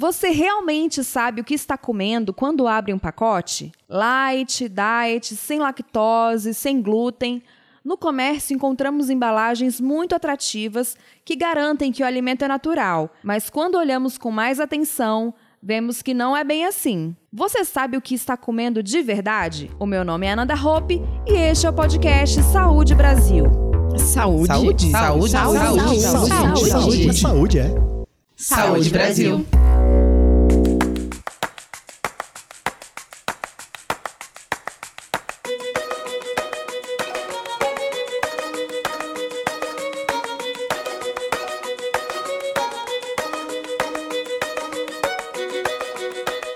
Você realmente sabe o que está comendo quando abre um pacote? Light, diet, sem lactose, sem glúten. No comércio encontramos embalagens muito atrativas que garantem que o alimento é natural, mas quando olhamos com mais atenção, vemos que não é bem assim. Você sabe o que está comendo de verdade? O meu nome é Ananda Hope e este é o podcast Saúde Brasil. Saúde. Saúde. Saúde. Saúde. Saúde. Saúde. Saúde. Saúde, é. Saúde Brasil.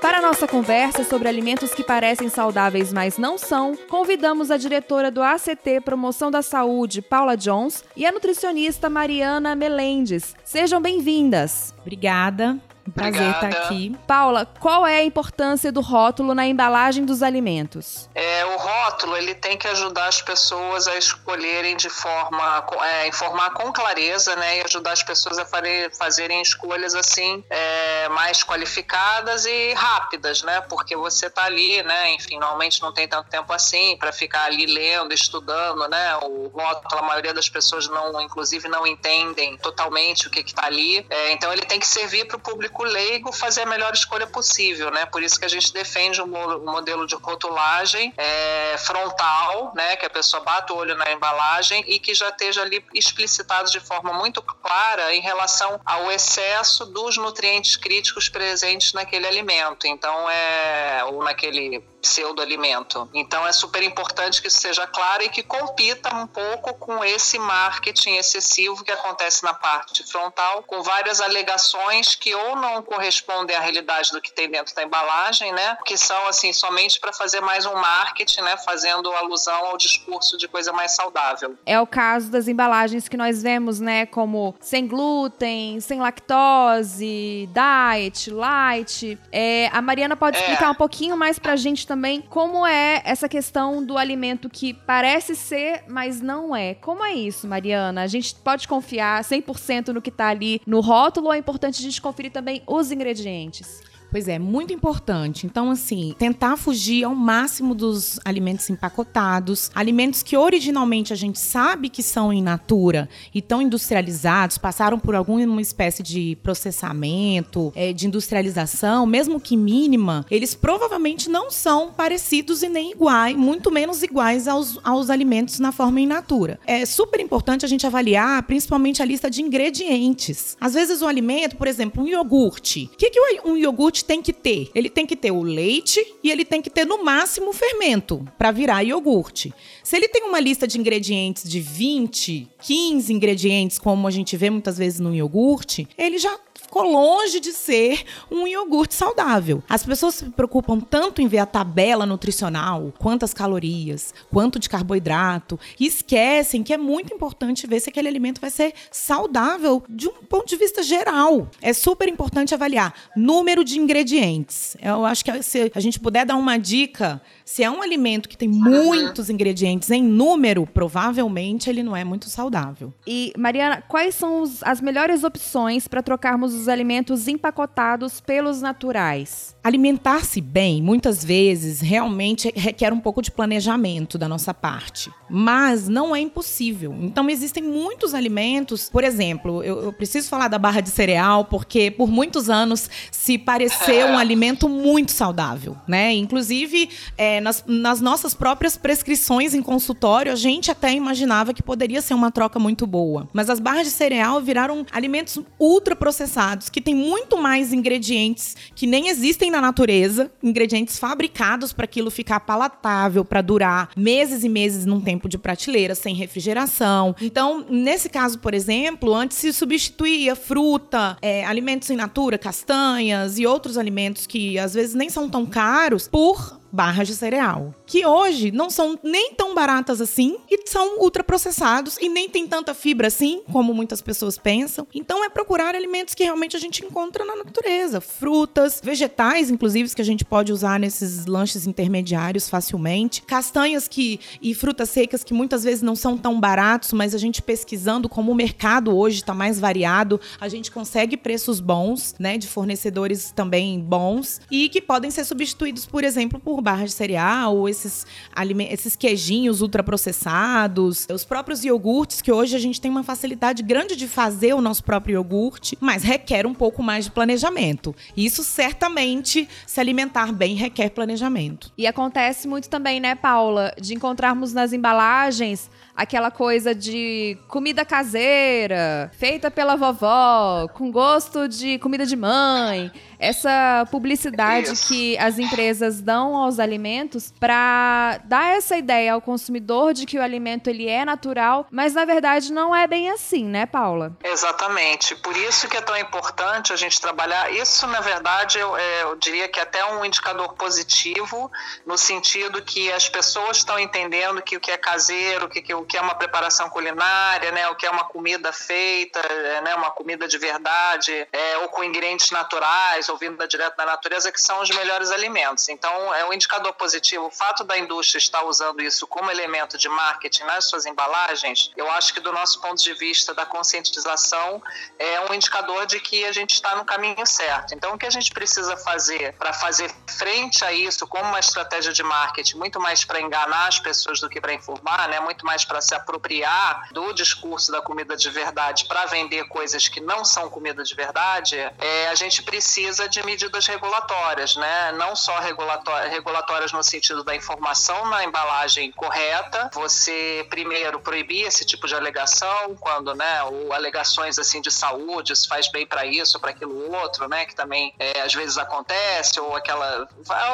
Para a nossa conversa sobre alimentos que parecem saudáveis, mas não são, convidamos a diretora do ACT Promoção da Saúde, Paula Jones, e a nutricionista Mariana Melendes. Sejam bem-vindas. Obrigada. Um prazer Obrigada. estar aqui. Paula, qual é a importância do rótulo na embalagem dos alimentos? É, o rótulo ele tem que ajudar as pessoas a escolherem de forma, é, informar com clareza, né, e ajudar as pessoas a fazerem escolhas assim é, mais qualificadas e rápidas, né, porque você está ali, né, enfim, normalmente não tem tanto tempo assim para ficar ali lendo, estudando, né, o rótulo a maioria das pessoas não, inclusive não entendem totalmente o que está ali, É, então ele tem que servir para o público leigo fazer a melhor escolha possível, né, por isso que a gente defende o modelo de rotulagem é, frontal, né, que a pessoa bata o olho na embalagem e que já esteja ali explicitado de forma muito clara em relação ao excesso dos nutrientes críticos presentes naquele alimento, então é ou naquele pseudo-alimento. Então é super importante que isso seja claro e que compita um pouco com esse marketing excessivo que acontece na parte frontal, com várias alegações que ou não correspondem à realidade do que tem dentro da embalagem, né? Que são assim somente para fazer mais um marketing, né? Fazendo alusão ao discurso de coisa mais saudável. É o caso das embalagens que nós vemos, né, como sem glúten, sem lactose, diet, light. É, a Mariana pode É. explicar um pouquinho mais pra gente também como é essa questão do alimento que parece ser, mas não é. Como é isso, Mariana? A gente pode confiar 100% no que tá ali no rótulo ou é importante a gente conferir também os ingredientes? Pois é, muito importante. Então, assim, tentar fugir ao máximo dos alimentos empacotados, alimentos que originalmente a gente sabe que são in natura e estão industrializados, passaram por alguma espécie de processamento, eh, de industrialização, mesmo que mínima, eles provavelmente não são parecidos e nem iguais, muito menos iguais aos, aos alimentos na forma in natura. É super importante a gente avaliar, principalmente a lista de ingredientes. Às vezes o alimento, por exemplo, um iogurte. O que, que um iogurte tem que ter? Ele tem que ter o leite e ele tem que ter no máximo o fermento para virar iogurte. Se ele tem uma lista de ingredientes de 20, 15 ingredientes, como a gente vê muitas vezes no iogurte, ele já ficou longe de ser um iogurte saudável. As pessoas se preocupam tanto em ver a tabela nutricional, quantas calorias, quanto de carboidrato, e esquecem que é muito importante ver se aquele alimento vai ser saudável de um ponto de vista geral. É super importante avaliar número de ingredientes. Eu acho que se a gente puder dar uma dica, se é um alimento que tem muitos ingredientes em número, provavelmente ele não é muito saudável. E, Mariana, quais são os- as melhores opções para trocarmos os alimentos empacotados pelos naturais? Alimentar-se bem, muitas vezes, realmente requer um pouco de planejamento da nossa parte. Mas não é impossível. Então, existem muitos alimentos. Por exemplo, eu, eu preciso falar da barra de cereal, porque por muitos anos se pareceu um alimento muito saudável, né? Inclusive, é, nas, nas nossas próprias prescrições em consultório, a gente até imaginava que poderia ser uma troca muito boa. Mas as barras de cereal viraram alimentos ultraprocessados, que têm muito mais ingredientes que nem existem na natureza, ingredientes fabricados para aquilo ficar palatável, para durar meses e meses num tempo de prateleira, sem refrigeração. Então, nesse caso, por exemplo, antes se substituía fruta, é, alimentos in natura, castanhas e outros alimentos que às vezes nem são tão caros por barras de cereal, que hoje não são nem tão baratas assim e são ultraprocessados e nem tem tanta fibra assim, como muitas pessoas pensam. Então é procurar alimentos que realmente a gente encontra na natureza, frutas, vegetais, inclusive que a gente pode usar nesses lanches intermediários facilmente, castanhas que e frutas secas que muitas vezes não são tão baratos, mas a gente pesquisando como o mercado hoje está mais variado, a gente consegue preços bons, né, de fornecedores também bons e que podem ser substituídos, por exemplo, por barras de cereal esses esses queijinhos ultraprocessados, os próprios iogurtes que hoje a gente tem uma facilidade grande de fazer o nosso próprio iogurte, mas requer um pouco mais de planejamento. Isso certamente se alimentar bem requer planejamento. E acontece muito também, né, Paula, de encontrarmos nas embalagens aquela coisa de comida caseira, feita pela vovó, com gosto de comida de mãe essa publicidade Isso. que as empresas dão aos alimentos para dar essa ideia ao consumidor de que o alimento ele é natural, mas na verdade não é bem assim, né, Paula? Exatamente. Por isso que é tão importante a gente trabalhar. Isso, na verdade, eu, é, eu diria que é até um indicador positivo, no sentido que as pessoas estão entendendo que o que é caseiro, que, que, o que é uma preparação culinária, né, o que é uma comida feita, é, né, uma comida de verdade, é, ou com ingredientes naturais, ou vindo direto da natureza, que são os melhores alimentos. Então, é um indicador positivo. O fato da indústria estar usando isso como elemento de marketing nas suas embalagens, eu acho que do nosso ponto de vista da conscientização, é um indicador de que a gente está no caminho certo. Então, o que a gente precisa fazer para fazer frente a isso como uma estratégia de marketing, muito mais para enganar as pessoas do que para informar, né? muito mais para se apropriar do discurso da comida de verdade para vender coisas que não são comida de verdade, é, a gente precisa de medidas regulatórias, né? não só regulatórias, regulatórias no sentido da informação na embalagem correta, você primeiro proibir esse tipo de alegação, quando, né, ou alegações assim de saúde, se faz bem para isso, para aquilo outro, né, que também é, às vezes acontece, ou aquela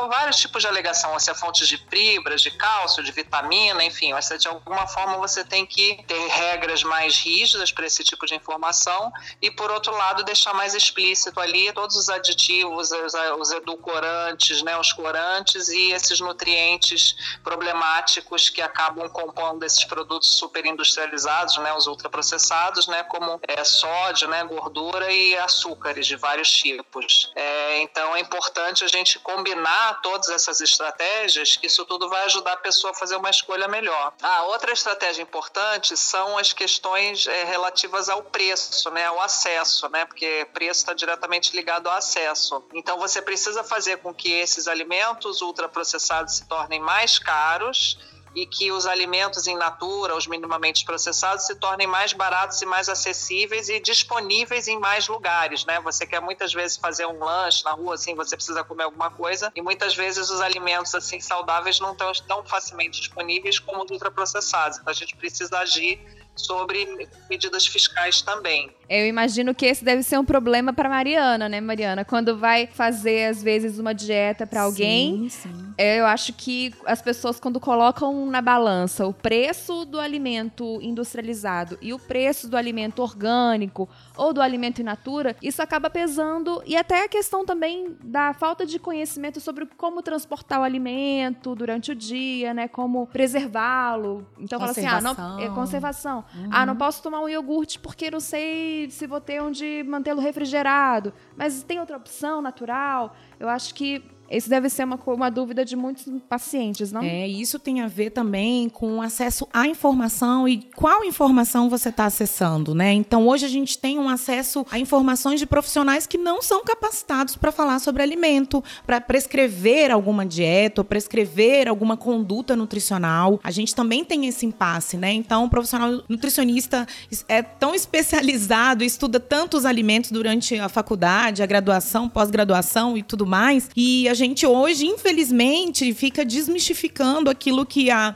vários tipos de alegação, se é fontes de fibras, de cálcio, de vitamina, enfim, mas de alguma forma você tem que ter regras mais rígidas para esse tipo de informação e por outro lado deixar mais explícito ali todos os aditivos os, os edulcorantes, né, os corantes e esses nutrientes problemáticos que acabam compondo esses produtos superindustrializados, né, os ultraprocessados, né, como é, sódio, né, gordura e açúcares de vários tipos. É, então é importante a gente combinar todas essas estratégias, que isso tudo vai ajudar a pessoa a fazer uma escolha melhor. A outra estratégia importante são as questões é, relativas ao preço, né, ao acesso, né, porque preço está diretamente ligado ao acesso. Então você precisa fazer com que esses alimentos ultraprocessados se tornem mais caros e que os alimentos em natura, os minimamente processados, se tornem mais baratos e mais acessíveis e disponíveis em mais lugares, né? Você quer muitas vezes fazer um lanche na rua, assim, você precisa comer alguma coisa e muitas vezes os alimentos assim saudáveis não estão tão facilmente disponíveis como os ultraprocessados. Então a gente precisa agir sobre medidas fiscais também. Eu imagino que esse deve ser um problema para Mariana, né, Mariana? Quando vai fazer às vezes uma dieta para alguém, sim, sim. eu acho que as pessoas quando colocam na balança o preço do alimento industrializado e o preço do alimento orgânico ou do alimento in natura, isso acaba pesando e até a questão também da falta de conhecimento sobre como transportar o alimento durante o dia, né, como preservá-lo. Então fala assim, ah, não, é conservação. Uhum. Ah, não posso tomar um iogurte porque não sei se vou ter onde mantê-lo refrigerado. Mas tem outra opção natural? Eu acho que isso deve ser uma, uma dúvida de muitos pacientes, não? É, isso tem a ver também com acesso à informação e qual informação você está acessando, né? Então, hoje a gente tem um acesso a informações de profissionais que não são capacitados para falar sobre alimento, para prescrever alguma dieta, ou prescrever alguma conduta nutricional. A gente também tem esse impasse, né? Então, o profissional nutricionista é tão especializado, estuda tantos alimentos durante a faculdade, a graduação, pós-graduação e tudo mais, e a gente hoje, infelizmente, fica desmistificando aquilo que há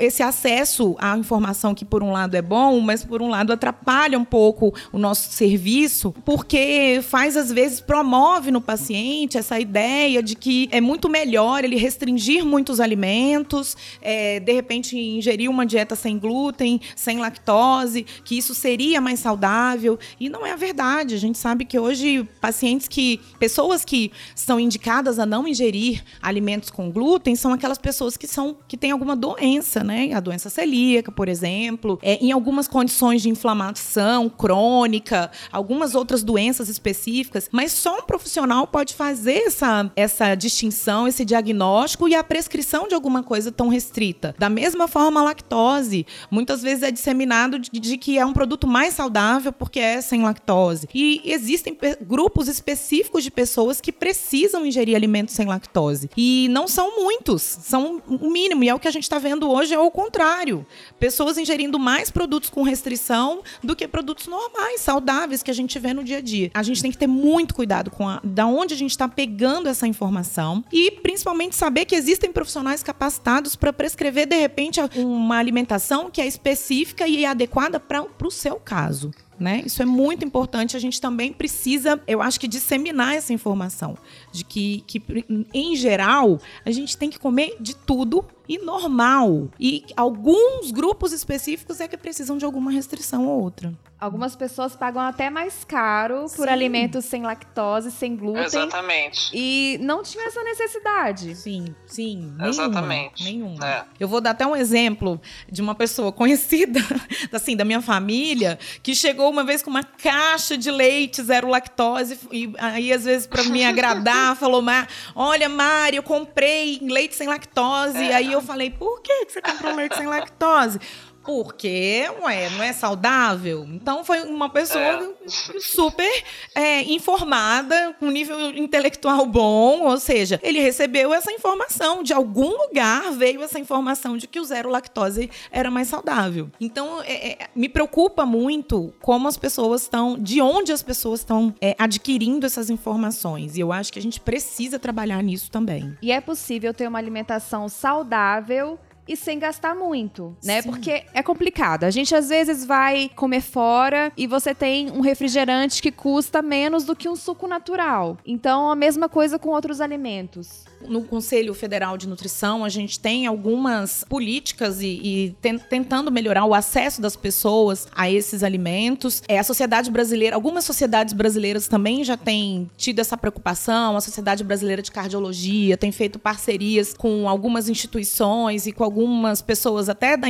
esse acesso à informação que por um lado é bom, mas por um lado atrapalha um pouco o nosso serviço, porque faz às vezes promove no paciente essa ideia de que é muito melhor ele restringir muitos alimentos, é, de repente ingerir uma dieta sem glúten, sem lactose, que isso seria mais saudável e não é a verdade. A gente sabe que hoje pacientes que pessoas que são indicadas a não não ingerir alimentos com glúten são aquelas pessoas que são que têm alguma doença, né? A doença celíaca, por exemplo, é, em algumas condições de inflamação crônica, algumas outras doenças específicas, mas só um profissional pode fazer essa, essa distinção, esse diagnóstico e a prescrição de alguma coisa tão restrita. Da mesma forma, a lactose, muitas vezes é disseminado de, de que é um produto mais saudável porque é sem lactose. E existem grupos específicos de pessoas que precisam ingerir alimentos sem lactose. E não são muitos, são o mínimo. E é o que a gente está vendo hoje é o contrário. Pessoas ingerindo mais produtos com restrição do que produtos normais, saudáveis que a gente vê no dia a dia. A gente tem que ter muito cuidado com a, da onde a gente está pegando essa informação e principalmente saber que existem profissionais capacitados para prescrever de repente uma alimentação que é específica e adequada para o seu caso. Né? Isso é muito importante. A gente também precisa, eu acho que, disseminar essa informação. De que, que, em geral, a gente tem que comer de tudo e normal. E alguns grupos específicos é que precisam de alguma restrição ou outra. Algumas pessoas pagam até mais caro Sim. por alimentos sem lactose, sem glúten. Exatamente. E não tinha essa necessidade. Sim, sim. Nenhuma, Exatamente. Nenhuma. É. Eu vou dar até um exemplo de uma pessoa conhecida, assim, da minha família, que chegou uma vez com uma caixa de leite zero lactose. E aí, às vezes, para me agradar, falou: Olha, Mari, eu comprei leite sem lactose. É. Aí eu falei: Por que você comprou leite sem lactose? Porque, ué, não é saudável? Então foi uma pessoa é. super é, informada, com nível intelectual bom, ou seja, ele recebeu essa informação. De algum lugar veio essa informação de que o zero lactose era mais saudável. Então, é, é me preocupa muito como as pessoas estão, de onde as pessoas estão é, adquirindo essas informações. E eu acho que a gente precisa trabalhar nisso também. E é possível ter uma alimentação saudável e sem gastar muito, né? Sim. Porque é complicado. A gente às vezes vai comer fora e você tem um refrigerante que custa menos do que um suco natural. Então, a mesma coisa com outros alimentos. No Conselho Federal de Nutrição, a gente tem algumas políticas e, e tentando melhorar o acesso das pessoas a esses alimentos. É, a sociedade brasileira, algumas sociedades brasileiras também já têm tido essa preocupação. A Sociedade Brasileira de Cardiologia tem feito parcerias com algumas instituições e com algumas pessoas até da,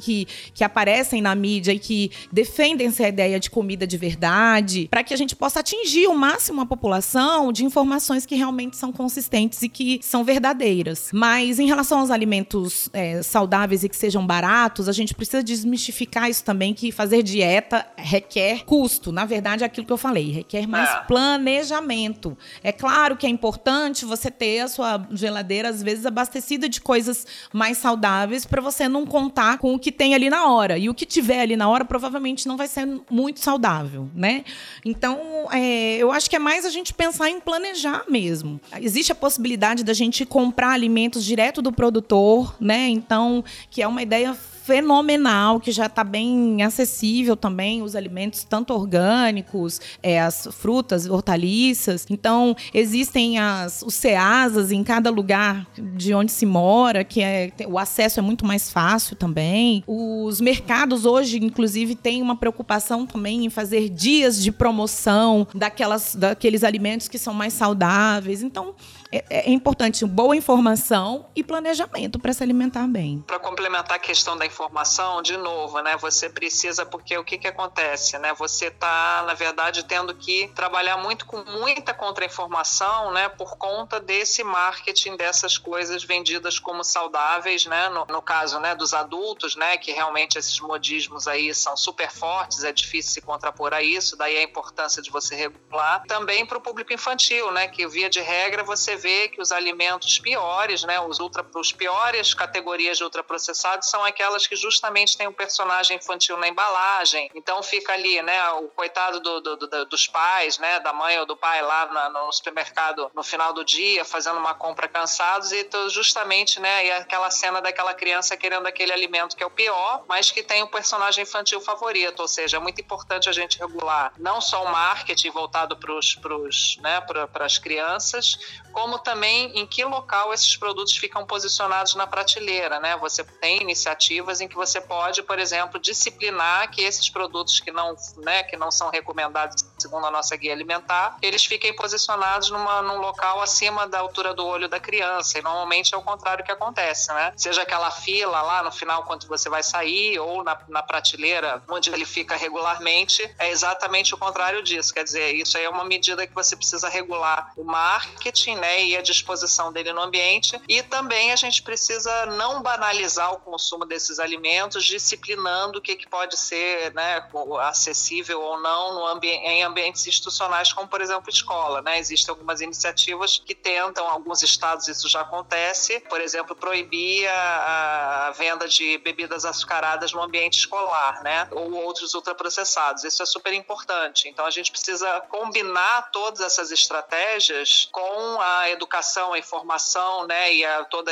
que, que aparecem na mídia e que defendem essa ideia de comida de verdade, para que a gente possa atingir o máximo a população de informações que realmente são consistentes e que são verdadeiras. Mas em relação aos alimentos é, saudáveis e que sejam baratos, a gente precisa desmistificar isso também, que fazer dieta requer custo. Na verdade, é aquilo que eu falei, requer mais é. planejamento. É claro que é importante você ter a sua geladeira, às vezes, abastecida de coisas mais saudáveis para você não contar com o que tem ali na hora. E o que tiver ali na hora provavelmente não vai ser muito saudável, né? Então, é, eu acho que é mais a gente pensar em planejar mesmo. Existe a possibilidade da gente comprar alimentos direto do produtor, né? Então, que é uma ideia fenomenal, que já está bem acessível também, os alimentos tanto orgânicos, é, as frutas, hortaliças. Então, existem as, os CEASAs em cada lugar de onde se mora, que é, o acesso é muito mais fácil também. Os mercados hoje, inclusive, têm uma preocupação também em fazer dias de promoção daquelas, daqueles alimentos que são mais saudáveis. Então, é, é importante boa informação e planejamento para se alimentar bem. Para complementar a questão da informação, de novo, né? Você precisa, porque o que, que acontece, né? Você está, na verdade, tendo que trabalhar muito com muita contra-informação, né? Por conta desse marketing dessas coisas vendidas como saudáveis, né? No, no caso, né? Dos adultos, né? Que realmente esses modismos aí são super fortes, é difícil se contrapor a isso, daí a importância de você regular. Também para o público infantil, né? Que via de regra você vê que os alimentos piores, né, os, ultra, os piores categorias de ultraprocessados são aquelas que justamente têm um personagem infantil na embalagem. Então fica ali, né, o coitado do, do, do, dos pais, né, da mãe ou do pai lá na, no supermercado no final do dia, fazendo uma compra cansados e justamente, né, e aquela cena daquela criança querendo aquele alimento que é o pior, mas que tem o personagem infantil favorito. Ou seja, é muito importante a gente regular não só o marketing voltado para os, né, para as crianças, como também em que local esses produtos ficam posicionados na prateleira, né? Você tem iniciativas em que você pode, por exemplo, disciplinar que esses produtos que não, né, que não são recomendados segundo a nossa guia alimentar, eles fiquem posicionados numa, num local acima da altura do olho da criança. E normalmente é o contrário que acontece, né? Seja aquela fila lá no final quando você vai sair ou na, na prateleira onde ele fica regularmente, é exatamente o contrário disso. Quer dizer, isso aí é uma medida que você precisa regular o marketing, né, e a disposição dele no ambiente. E também a gente precisa não banalizar o consumo desses alimentos, disciplinando o que, que pode ser, né, acessível ou não no ambi em ambientes institucionais, como por exemplo escola, né? Existem algumas iniciativas que tentam, alguns estados isso já acontece, por exemplo, proibir a, a venda de bebidas açucaradas no ambiente escolar, né? Ou outros ultraprocessados. Isso é super importante. Então a gente precisa combinar todas essas estratégias com a educação, a informação, né? E a toda,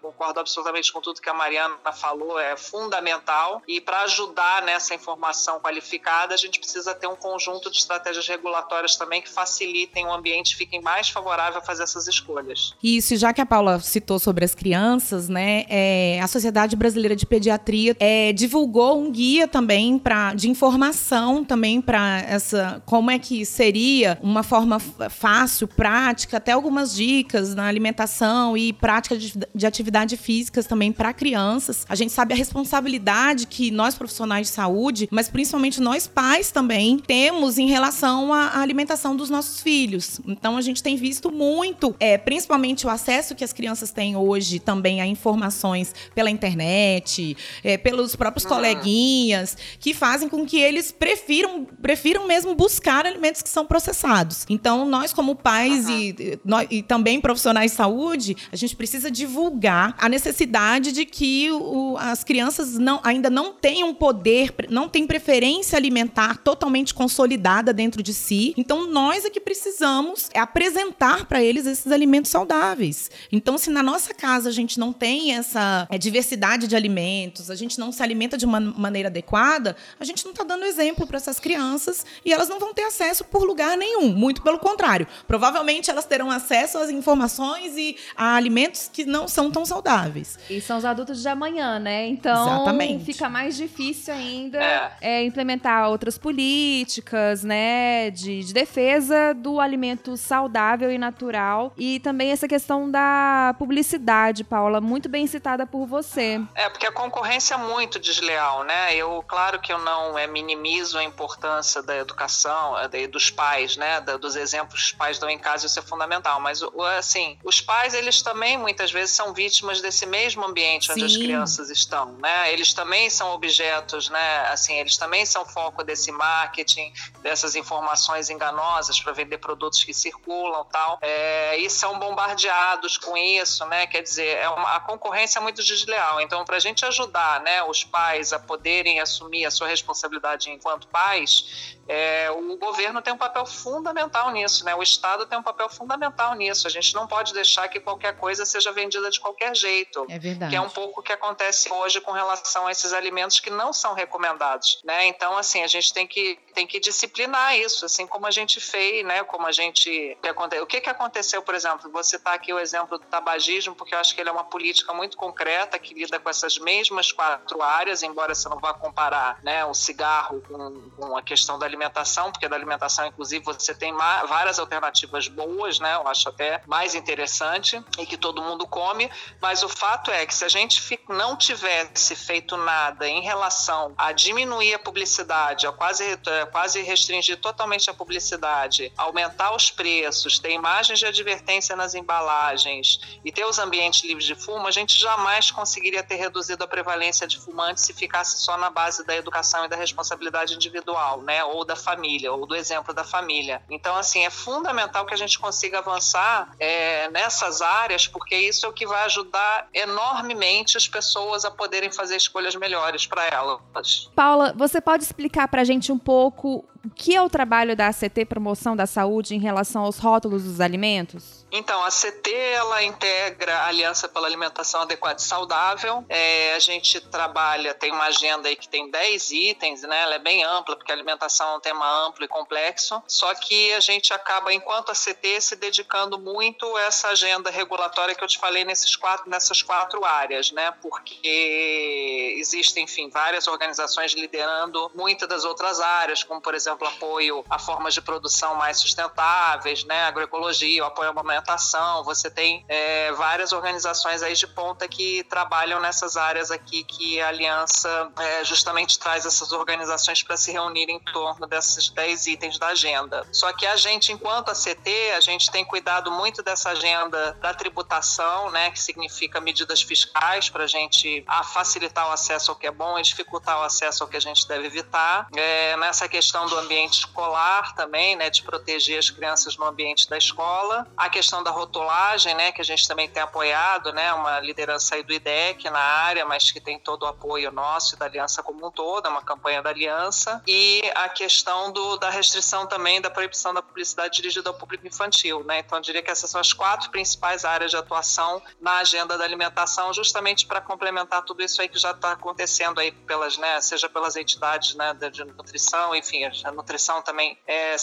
concordo absolutamente com tudo que a Mariana falou, é fundamental. E para ajudar nessa informação qualificada, a gente precisa ter um conjunto de estratégias regulatórias também que facilitem o ambiente, fiquem mais favorável a fazer essas escolhas. Isso, já que a Paula citou sobre as crianças, né? É, a Sociedade Brasileira de Pediatria é, divulgou um guia também para de informação também para essa como é que seria uma forma fácil, prática, até algumas dicas na alimentação e prática de, de atividade físicas também para crianças. A gente sabe a responsabilidade que nós profissionais de saúde, mas principalmente nós pais também temos em relação à alimentação dos nossos filhos. Então a gente tem visto muito, é, principalmente o acesso que as crianças têm hoje também a informações pela internet, é, pelos próprios uhum. coleguinhas, que fazem com que eles prefiram, prefiram mesmo buscar alimentos que são processados. Então nós como pais e, nós, e também profissionais de saúde, a gente precisa divulgar a necessidade de que o, as crianças não, ainda não tenham poder, não têm preferência alimentar totalmente consolidada dentro de si. Então, nós é que precisamos apresentar para eles esses alimentos saudáveis. Então, se na nossa casa a gente não tem essa é, diversidade de alimentos, a gente não se alimenta de uma maneira adequada, a gente não está dando exemplo para essas crianças e elas não vão ter acesso por lugar nenhum. Muito pelo contrário. Provavelmente elas terão acesso às informações e a alimentos que não são tão saudáveis. E são os adultos de amanhã, né? Então, Exatamente. fica mais difícil ainda é. É, implementar outras políticas, né, de, de, defesa do alimento saudável e natural. E também essa questão da publicidade, Paula, muito bem citada por você. É, porque a concorrência é muito desleal, né? Eu, claro que eu não é, minimizo a importância da educação, é, dos pais, né, dos exemplos que os pais dão em casa, isso é fundamental. Mas, assim, os pais, eles também muitas vezes são vítimas desse mesmo ambiente onde Sim. as crianças estão, né? Eles também são objetos, né? Assim, eles também são foco desse marketing, dessa essas informações enganosas para vender produtos que circulam tal, é, e são bombardeados com isso, né? Quer dizer, é uma, a concorrência é muito desleal. Então, para a gente ajudar né, os pais a poderem assumir a sua responsabilidade enquanto pais, é, o governo tem um papel fundamental nisso, né? O Estado tem um papel fundamental nisso. A gente não pode deixar que qualquer coisa seja vendida de qualquer jeito. É verdade. Que é um pouco o que acontece hoje com relação a esses alimentos que não são recomendados, né? Então, assim, a gente tem que, tem que disciplinar isso, assim como a gente fez, né? Como a gente... O que, que aconteceu, por exemplo? Vou citar aqui o exemplo do tabagismo, porque eu acho que ele é uma política muito concreta que lida com essas mesmas quatro áreas, embora você não vá comparar né, o cigarro com, com a questão da alimentação alimentação, porque da alimentação, inclusive, você tem várias alternativas boas, né? Eu acho até mais interessante e que todo mundo come. Mas o fato é que se a gente não tivesse feito nada em relação a diminuir a publicidade, a quase, é, quase restringir totalmente a publicidade, aumentar os preços, ter imagens de advertência nas embalagens e ter os ambientes livres de fumo, a gente jamais conseguiria ter reduzido a prevalência de fumantes se ficasse só na base da educação e da responsabilidade individual, né? Ou da família, ou do exemplo da família. Então, assim, é fundamental que a gente consiga avançar é, nessas áreas, porque isso é o que vai ajudar enormemente as pessoas a poderem fazer escolhas melhores para elas. Paula, você pode explicar para a gente um pouco o que é o trabalho da ACT Promoção da Saúde em relação aos rótulos dos alimentos? Então, a CT ela integra a Aliança pela Alimentação Adequada e Saudável. É, a gente trabalha, tem uma agenda aí que tem 10 itens, né? Ela é bem ampla, porque a alimentação é um tema amplo e complexo. Só que a gente acaba, enquanto a CT, se dedicando muito a essa agenda regulatória que eu te falei nesses quatro, nessas quatro áreas, né? Porque existem, enfim, várias organizações liderando muitas das outras áreas, como, por exemplo, apoio a formas de produção mais sustentáveis, né? Agroecologia, apoio à amamentação. Você tem é, várias organizações aí de ponta que trabalham nessas áreas aqui que a Aliança é, justamente traz essas organizações para se reunirem em torno desses 10 itens da agenda. Só que a gente, enquanto a CT, a gente tem cuidado muito dessa agenda da tributação, né, que significa medidas fiscais para a gente facilitar o acesso ao que é bom e dificultar o acesso ao que a gente deve evitar. É, nessa questão do ambiente escolar também, né, de proteger as crianças no ambiente da escola. A questão da rotulagem, né, que a gente também tem apoiado, né, uma liderança aí do IDEC na área, mas que tem todo o apoio nosso e da aliança como um todo, é uma campanha da aliança. E a questão do, da restrição também da proibição da publicidade dirigida ao público infantil, né? Então, eu diria que essas são as quatro principais áreas de atuação na agenda da alimentação, justamente para complementar tudo isso aí que já está acontecendo aí pelas, né, seja pelas entidades, né, de nutrição, enfim, a nutrição também é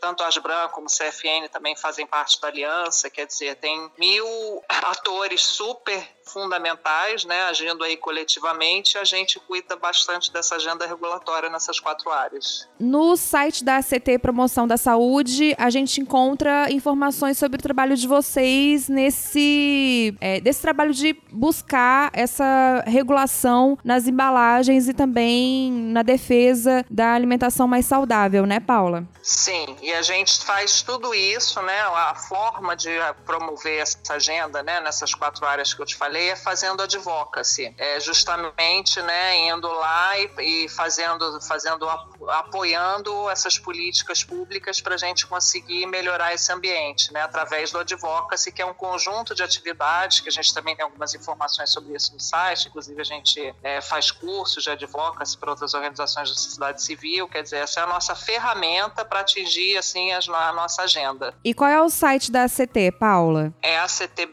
tanto a Asbran como CFN também fazem parte da aliança, quer dizer, tem mil atores super fundamentais, né, agindo aí coletivamente, a gente cuida bastante dessa agenda regulatória nessas quatro áreas. No site da CT Promoção da Saúde, a gente encontra informações sobre o trabalho de vocês nesse é, desse trabalho de buscar essa regulação nas embalagens e também na defesa da alimentação mais saudável, né, Paula? Sim, e a gente faz tudo isso, né? A forma de promover essa agenda, né, nessas quatro áreas que eu te falei é fazendo advocacy, é justamente, né, indo lá e, e fazendo, fazendo, apoiando essas políticas públicas para a gente conseguir melhorar esse ambiente, né, através do advocacy, que é um conjunto de atividades que a gente também tem algumas informações sobre isso no site, inclusive a gente é, faz cursos de advocacy para outras organizações da sociedade civil, quer dizer, essa é a nossa ferramenta para atingir assim a, a nossa agenda. E qual é o site da ACT, Paula? É actbr.org.br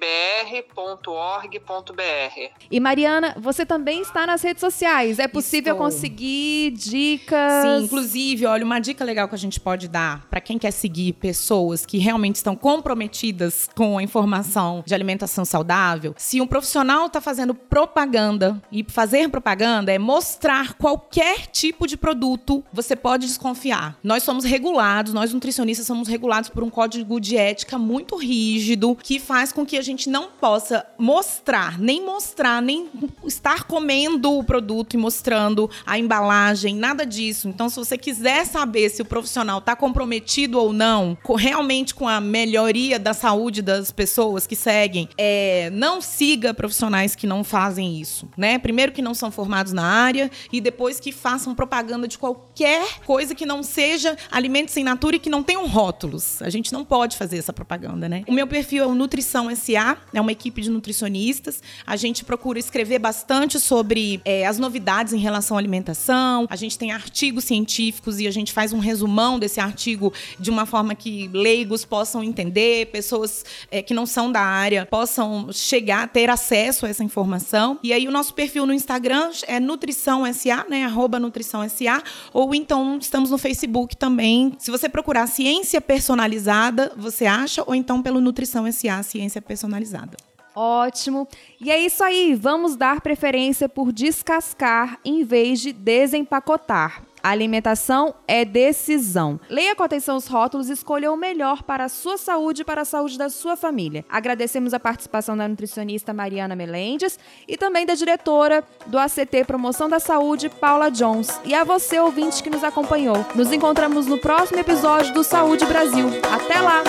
e Mariana, você também está nas redes sociais. É possível Estou. conseguir dicas? Sim, inclusive, olha, uma dica legal que a gente pode dar para quem quer seguir pessoas que realmente estão comprometidas com a informação de alimentação saudável. Se um profissional está fazendo propaganda, e fazer propaganda é mostrar qualquer tipo de produto, você pode desconfiar. Nós somos regulados, nós nutricionistas somos regulados por um código de ética muito rígido que faz com que a gente não possa mostrar nem mostrar, nem estar comendo o produto e mostrando a embalagem, nada disso. Então, se você quiser saber se o profissional está comprometido ou não, realmente com a melhoria da saúde das pessoas que seguem, é, não siga profissionais que não fazem isso, né? Primeiro que não são formados na área e depois que façam propaganda de qualquer coisa que não seja alimento sem natura e que não tenham rótulos. A gente não pode fazer essa propaganda, né? O meu perfil é o Nutrição SA, é uma equipe de nutricionistas a gente procura escrever bastante sobre é, as novidades em relação à alimentação. A gente tem artigos científicos e a gente faz um resumão desse artigo de uma forma que leigos possam entender, pessoas é, que não são da área possam chegar, ter acesso a essa informação. E aí o nosso perfil no Instagram é Nutrição SA, né? Arroba Nutrição SA, ou então estamos no Facebook também. Se você procurar ciência personalizada, você acha, ou então pelo Nutrição SA, ciência personalizada. Ótimo. E é isso aí, vamos dar preferência por descascar em vez de desempacotar. A alimentação é decisão. Leia com atenção os rótulos e escolha o melhor para a sua saúde e para a saúde da sua família. Agradecemos a participação da nutricionista Mariana Melendes e também da diretora do ACT Promoção da Saúde, Paula Jones. E a você, ouvinte, que nos acompanhou. Nos encontramos no próximo episódio do Saúde Brasil. Até lá!